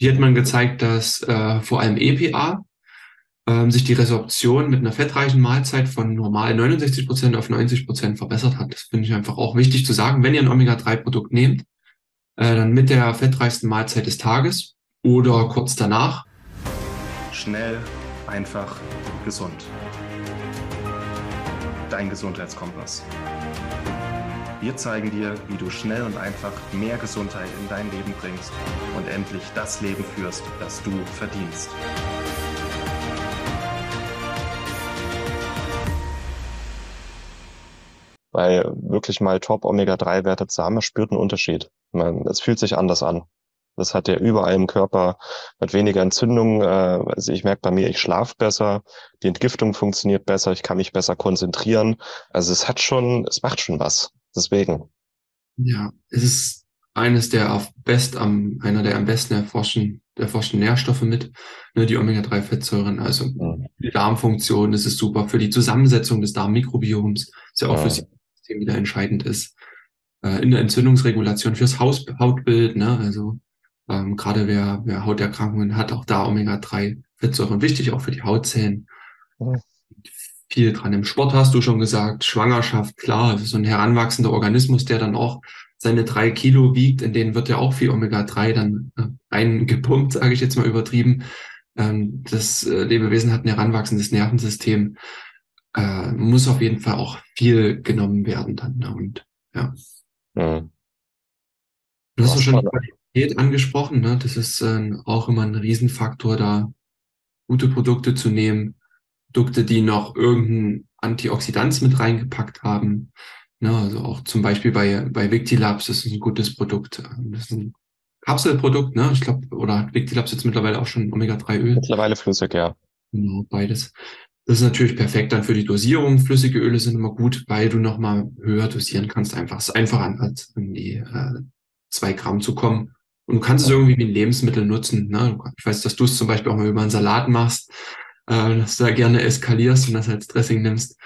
Hier hat man gezeigt, dass äh, vor allem EPA ähm, sich die Resorption mit einer fettreichen Mahlzeit von normal 69 Prozent auf 90 Prozent verbessert hat. Das finde ich einfach auch wichtig zu sagen. Wenn ihr ein Omega-3-Produkt nehmt, äh, dann mit der fettreichsten Mahlzeit des Tages oder kurz danach. Schnell, einfach, gesund. Dein Gesundheitskompass. Wir zeigen dir, wie du schnell und einfach mehr Gesundheit in dein Leben bringst und endlich das Leben führst, das du verdienst. Bei wirklich mal Top-Omega-3-Werte zu haben, man spürt einen Unterschied. Es fühlt sich anders an. Das hat ja überall im Körper, hat weniger Entzündungen. Äh, also ich merke bei mir, ich schlafe besser, die Entgiftung funktioniert besser, ich kann mich besser konzentrieren. Also es hat schon, es macht schon was. Deswegen. Ja, es ist eines der auf best am, einer der am besten erforschen, erforschten Nährstoffe mit, ne, die Omega-3-Fettsäuren, also mhm. die Darmfunktion, das ist super für die Zusammensetzung des Darmmikrobioms, ist ja auch ja. fürs System wieder entscheidend ist. Äh, in der Entzündungsregulation fürs Haus, Hautbild, ne, also ähm, gerade wer, wer Hauterkrankungen hat, auch da Omega-3-Fettsäuren wichtig, auch für die Hautzellen. Mhm viel dran. Im Sport hast du schon gesagt, Schwangerschaft, klar, so ein heranwachsender Organismus, der dann auch seine drei Kilo wiegt, in denen wird ja auch viel Omega-3 dann äh, eingepumpt, sage ich jetzt mal übertrieben. Ähm, das äh, Lebewesen hat ein heranwachsendes Nervensystem, äh, muss auf jeden Fall auch viel genommen werden dann. Ne? Und ja. Mhm. Du hast ja schon die Qualität angesprochen, ne? Das ist äh, auch immer ein Riesenfaktor, da gute Produkte zu nehmen, Produkte, die noch irgendein Antioxidant mit reingepackt haben. Ne, also auch zum Beispiel bei, bei Victilabs, das ist ein gutes Produkt. Das ist ein Kapselprodukt, ne? Ich glaube, oder hat Victilabs jetzt mittlerweile auch schon Omega-3-Öl? Mittlerweile flüssig, ja. Genau, beides. Das ist natürlich perfekt dann für die Dosierung. Flüssige Öle sind immer gut, weil du nochmal höher dosieren kannst. Einfach, es ist einfacher als in die äh, zwei Gramm zu kommen. Und du kannst es irgendwie wie ein Lebensmittel nutzen. Ne? Ich weiß, dass du es zum Beispiel auch mal über einen Salat machst äh, dass du da gerne eskalierst und das als Dressing nimmst.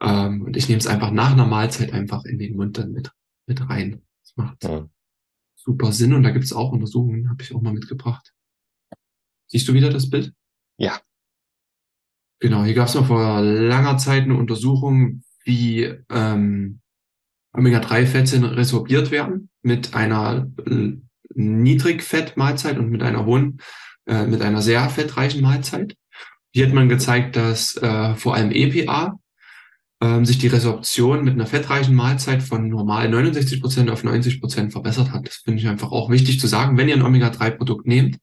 Ähm, und ich nehme es einfach nach einer Mahlzeit einfach in den Mund dann mit, mit rein. Das macht ja. super Sinn und da gibt es auch Untersuchungen, habe ich auch mal mitgebracht. Siehst du wieder das Bild? Ja. Genau, hier gab es noch vor langer Zeit eine Untersuchung, wie ähm, Omega-3-Fette resorbiert werden mit einer äh, Niedrigfett-Mahlzeit und mit einer hohen, äh, mit einer sehr fettreichen Mahlzeit. Hier hat man gezeigt, dass äh, vor allem EPA ähm, sich die Resorption mit einer fettreichen Mahlzeit von normal 69 Prozent auf 90 Prozent verbessert hat. Das finde ich einfach auch wichtig zu sagen. Wenn ihr ein Omega-3-Produkt nehmt,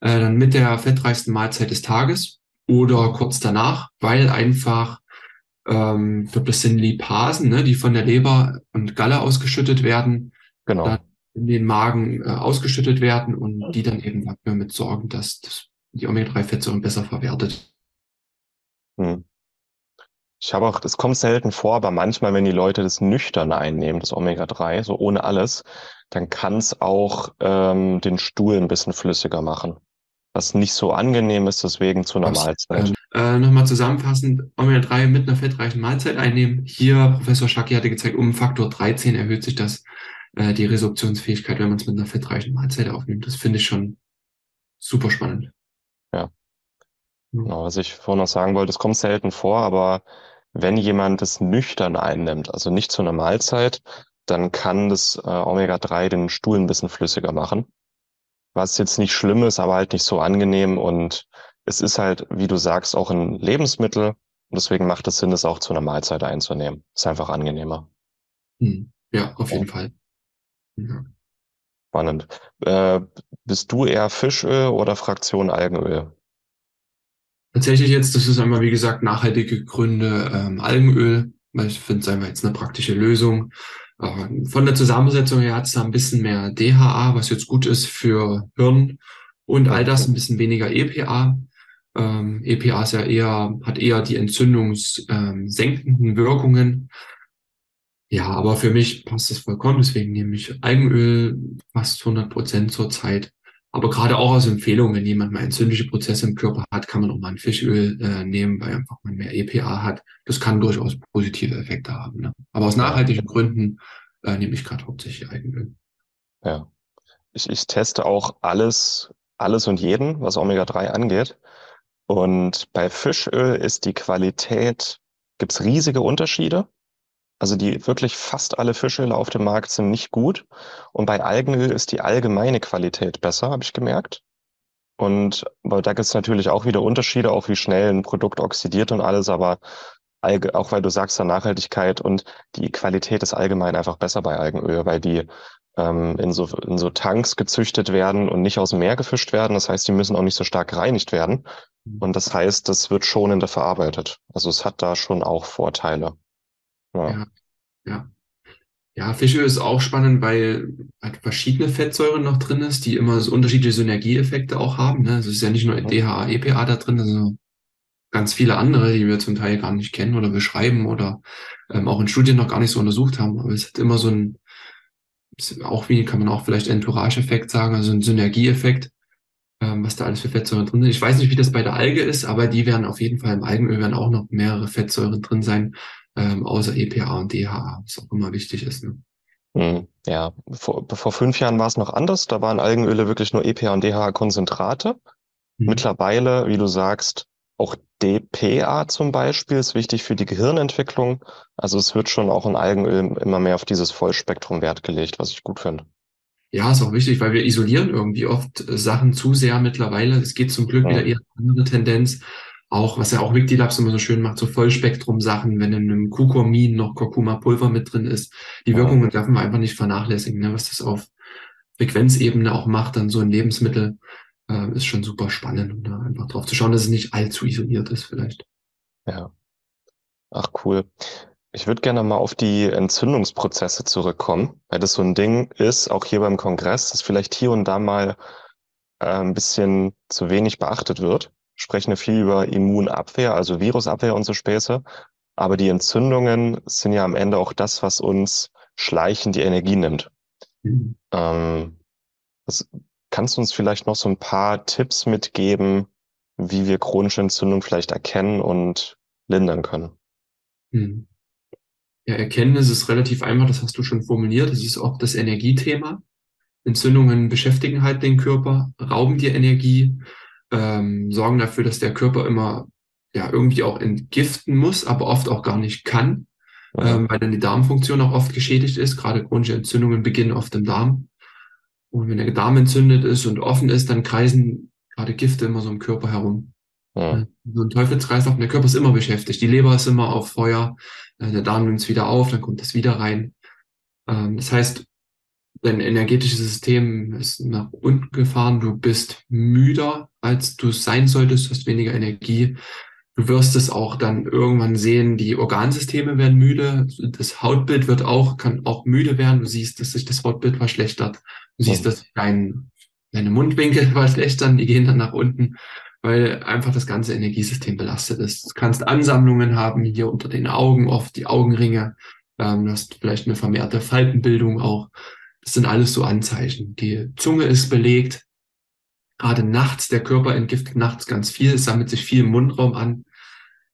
äh, dann mit der fettreichsten Mahlzeit des Tages oder kurz danach, weil einfach, ähm, ich glaube, das sind Lipasen, ne, die von der Leber und Galle ausgeschüttet werden, genau. in den Magen äh, ausgeschüttet werden und die dann eben dafür mit sorgen, dass das die Omega-3-Fettsäuren besser verwertet. Hm. Ich habe auch, das kommt selten vor, aber manchmal, wenn die Leute das nüchtern einnehmen, das Omega-3, so ohne alles, dann kann es auch ähm, den Stuhl ein bisschen flüssiger machen. Was nicht so angenehm ist, deswegen zu einer Mahlzeit. Äh, Nochmal zusammenfassend, Omega-3 mit einer fettreichen Mahlzeit einnehmen. Hier, Professor Schacki hatte gezeigt, um Faktor 13 erhöht sich das, äh, die Resorptionsfähigkeit, wenn man es mit einer fettreichen Mahlzeit aufnimmt. Das finde ich schon super spannend. Ja. Genau, was ich vorhin noch sagen wollte, es kommt selten vor, aber wenn jemand es nüchtern einnimmt, also nicht zu einer Mahlzeit, dann kann das äh, Omega-3 den Stuhl ein bisschen flüssiger machen. Was jetzt nicht schlimm ist, aber halt nicht so angenehm und es ist halt, wie du sagst, auch ein Lebensmittel und deswegen macht es Sinn, es auch zu einer Mahlzeit einzunehmen. Ist einfach angenehmer. Hm. Ja, auf jeden Fall. Ja. Spannend. Äh, bist du eher Fischöl oder Fraktion Algenöl? Tatsächlich jetzt, das ist einmal, wie gesagt, nachhaltige Gründe ähm, Algenöl, weil ich finde es einfach jetzt eine praktische Lösung. Äh, von der Zusammensetzung her hat es da ein bisschen mehr DHA, was jetzt gut ist für Hirn und all das, ein bisschen weniger EPA. Ähm, EPA ist ja eher, hat eher die entzündungssenkenden ähm, Wirkungen. Ja, aber für mich passt das vollkommen, deswegen nehme ich Algenöl fast 100 Prozent zurzeit. Aber gerade auch als Empfehlung, wenn jemand mal entzündliche Prozesse im Körper hat, kann man auch mal ein Fischöl äh, nehmen, weil einfach man mehr EPA hat. Das kann durchaus positive Effekte haben. Ne? Aber aus nachhaltigen Gründen äh, nehme ich gerade hauptsächlich Algenöl. Ja. Ich, ich teste auch alles alles und jeden, was Omega-3 angeht. Und bei Fischöl ist die Qualität, gibt's riesige Unterschiede. Also die wirklich fast alle Fischöle auf dem Markt sind nicht gut. Und bei Algenöl ist die allgemeine Qualität besser, habe ich gemerkt. Und weil da gibt's natürlich auch wieder Unterschiede, auch wie schnell ein Produkt oxidiert und alles, aber auch weil du sagst, der Nachhaltigkeit und die Qualität ist allgemein einfach besser bei Algenöl, weil die ähm, in, so, in so Tanks gezüchtet werden und nicht aus dem Meer gefischt werden. Das heißt, die müssen auch nicht so stark gereinigt werden. Mhm. Und das heißt, das wird schonender verarbeitet. Also es hat da schon auch Vorteile. Ja. ja. ja. Ja, Fischöl ist auch spannend, weil halt verschiedene Fettsäuren noch drin ist, die immer so unterschiedliche Synergieeffekte auch haben. Ne? Also es ist ja nicht nur DHA, EPA da drin, sondern ganz viele andere, die wir zum Teil gar nicht kennen oder beschreiben oder ähm, auch in Studien noch gar nicht so untersucht haben. Aber es hat immer so ein, auch wie kann man auch vielleicht Entourage-Effekt sagen, also ein Synergieeffekt, ähm, was da alles für Fettsäuren drin sind. Ich weiß nicht, wie das bei der Alge ist, aber die werden auf jeden Fall im Algenöl werden auch noch mehrere Fettsäuren drin sein, ähm, außer EPA und DHA, was auch immer wichtig ist. Ne? Hm, ja, vor, vor fünf Jahren war es noch anders. Da waren Algenöle wirklich nur EPA und DHA-Konzentrate. Hm. Mittlerweile, wie du sagst, auch DPA zum Beispiel ist wichtig für die Gehirnentwicklung. Also es wird schon auch in Algenöl immer mehr auf dieses Vollspektrum Wert gelegt, was ich gut finde. Ja, ist auch wichtig, weil wir isolieren irgendwie oft Sachen zu sehr mittlerweile. Es geht zum Glück ja. wieder eher eine andere Tendenz auch, was ja auch Wikilabs immer so schön macht, so Vollspektrum-Sachen, wenn in einem Kukurmin noch Kurkuma-Pulver mit drin ist. Die Wirkungen dürfen wir einfach nicht vernachlässigen, ne? was das auf Frequenzebene auch macht, dann so ein Lebensmittel, äh, ist schon super spannend, um da einfach drauf zu schauen, dass es nicht allzu isoliert ist vielleicht. Ja. Ach, cool. Ich würde gerne mal auf die Entzündungsprozesse zurückkommen, weil das so ein Ding ist, auch hier beim Kongress, das vielleicht hier und da mal äh, ein bisschen zu wenig beachtet wird sprechen ja viel über Immunabwehr, also Virusabwehr und so Späße. Aber die Entzündungen sind ja am Ende auch das, was uns schleichend die Energie nimmt. Mhm. Ähm, das, kannst du uns vielleicht noch so ein paar Tipps mitgeben, wie wir chronische Entzündung vielleicht erkennen und lindern können? Mhm. Ja, erkennen ist es relativ einfach, das hast du schon formuliert. Das ist oft das Energiethema. Entzündungen beschäftigen halt den Körper, rauben dir Energie ähm, sorgen dafür, dass der Körper immer ja irgendwie auch entgiften muss, aber oft auch gar nicht kann, ja. ähm, weil dann die Darmfunktion auch oft geschädigt ist. Gerade chronische Entzündungen beginnen oft im Darm. Und wenn der Darm entzündet ist und offen ist, dann kreisen gerade Gifte immer so im Körper herum. Ja. So ein Teufelskreislauf. Der Körper ist immer beschäftigt. Die Leber ist immer auf Feuer. Äh, der Darm nimmt es wieder auf, dann kommt es wieder rein. Ähm, das heißt, dein energetisches System ist nach unten gefahren, du bist müder, als du sein solltest, hast weniger Energie. Du wirst es auch dann irgendwann sehen, die Organsysteme werden müde, das Hautbild wird auch, kann auch müde werden. Du siehst, dass sich das Hautbild verschlechtert. Du siehst, dass dein, deine Mundwinkel verschlechtern, die gehen dann nach unten, weil einfach das ganze Energiesystem belastet ist. Du kannst Ansammlungen haben hier unter den Augen, oft die Augenringe. Ähm, du hast vielleicht eine vermehrte Faltenbildung auch. Das sind alles so Anzeichen. Die Zunge ist belegt. Gerade nachts, der Körper entgiftet nachts ganz viel, es sammelt sich viel im Mundraum an,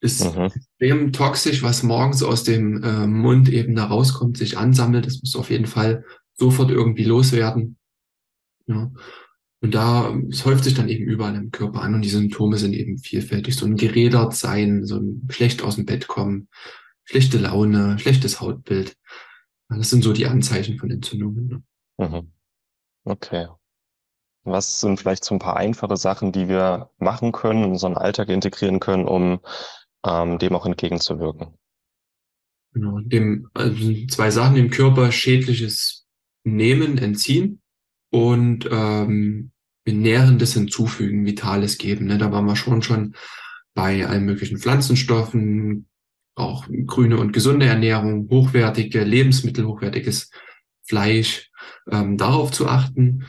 ist mhm. extrem toxisch, was morgens aus dem äh, Mund eben da rauskommt, sich ansammelt. Das muss auf jeden Fall sofort irgendwie loswerden. Ja. Und da, es häuft sich dann eben überall im Körper an und die Symptome sind eben vielfältig. So ein gerädert sein, so ein schlecht aus dem Bett kommen, schlechte Laune, schlechtes Hautbild. Das sind so die Anzeichen von Entzündungen. Ne? Mhm. Okay. Was sind vielleicht so ein paar einfache Sachen, die wir machen können, in unseren Alltag integrieren können, um ähm, dem auch entgegenzuwirken? Genau, dem also zwei Sachen dem Körper schädliches Nehmen, entziehen und ähm, Nährendes hinzufügen, Vitales geben. Ne? Da waren wir schon schon bei allen möglichen Pflanzenstoffen, auch grüne und gesunde Ernährung, hochwertige Lebensmittel, hochwertiges Fleisch, ähm, darauf zu achten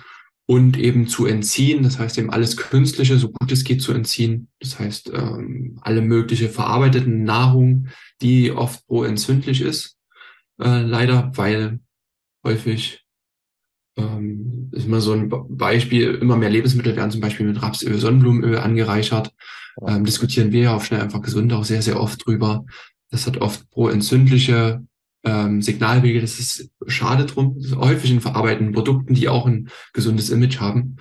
und eben zu entziehen. Das heißt eben alles Künstliche, so gut es geht, zu entziehen. Das heißt ähm, alle mögliche verarbeiteten Nahrung, die oft pro-entzündlich ist, äh, leider, weil häufig ähm, ist immer so ein Beispiel, immer mehr Lebensmittel werden zum Beispiel mit Rapsöl, Sonnenblumenöl angereichert. Ähm, diskutieren wir ja auf schnell einfach gesund auch sehr, sehr oft drüber. Das hat oft pro-entzündliche ähm, Signalwege. Das ist schade drum. Ist häufig in verarbeiteten Produkten, die auch ein gesundes Image haben.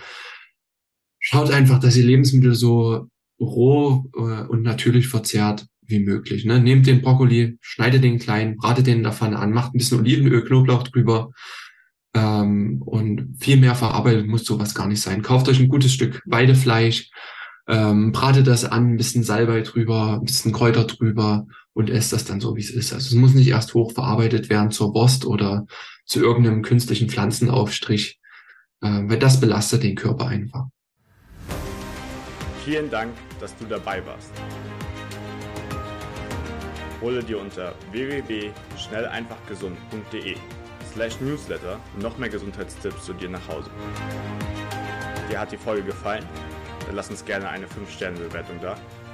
schaut einfach, dass ihr Lebensmittel so roh äh, und natürlich verzehrt wie möglich. Ne? Nehmt den Brokkoli, schneidet den klein, bratet den in der Pfanne an, macht ein bisschen Olivenöl, Knoblauch drüber. Ähm, und viel mehr verarbeitet muss sowas gar nicht sein. Kauft euch ein gutes Stück Weidefleisch, ähm, bratet das an, ein bisschen Salbei drüber, ein bisschen Kräuter drüber und esst das dann so, wie es ist. Also es muss nicht erst hoch verarbeitet werden zur Wurst oder zu irgendeinem künstlichen Pflanzenaufstrich, äh, weil das belastet den Körper einfach. Vielen Dank, dass du dabei warst. Hole dir unter www.schnelleinfachgesund.de slash newsletter noch mehr Gesundheitstipps zu dir nach Hause. Dir hat die Folge gefallen? Dann lass uns gerne eine 5-Sterne-Bewertung da,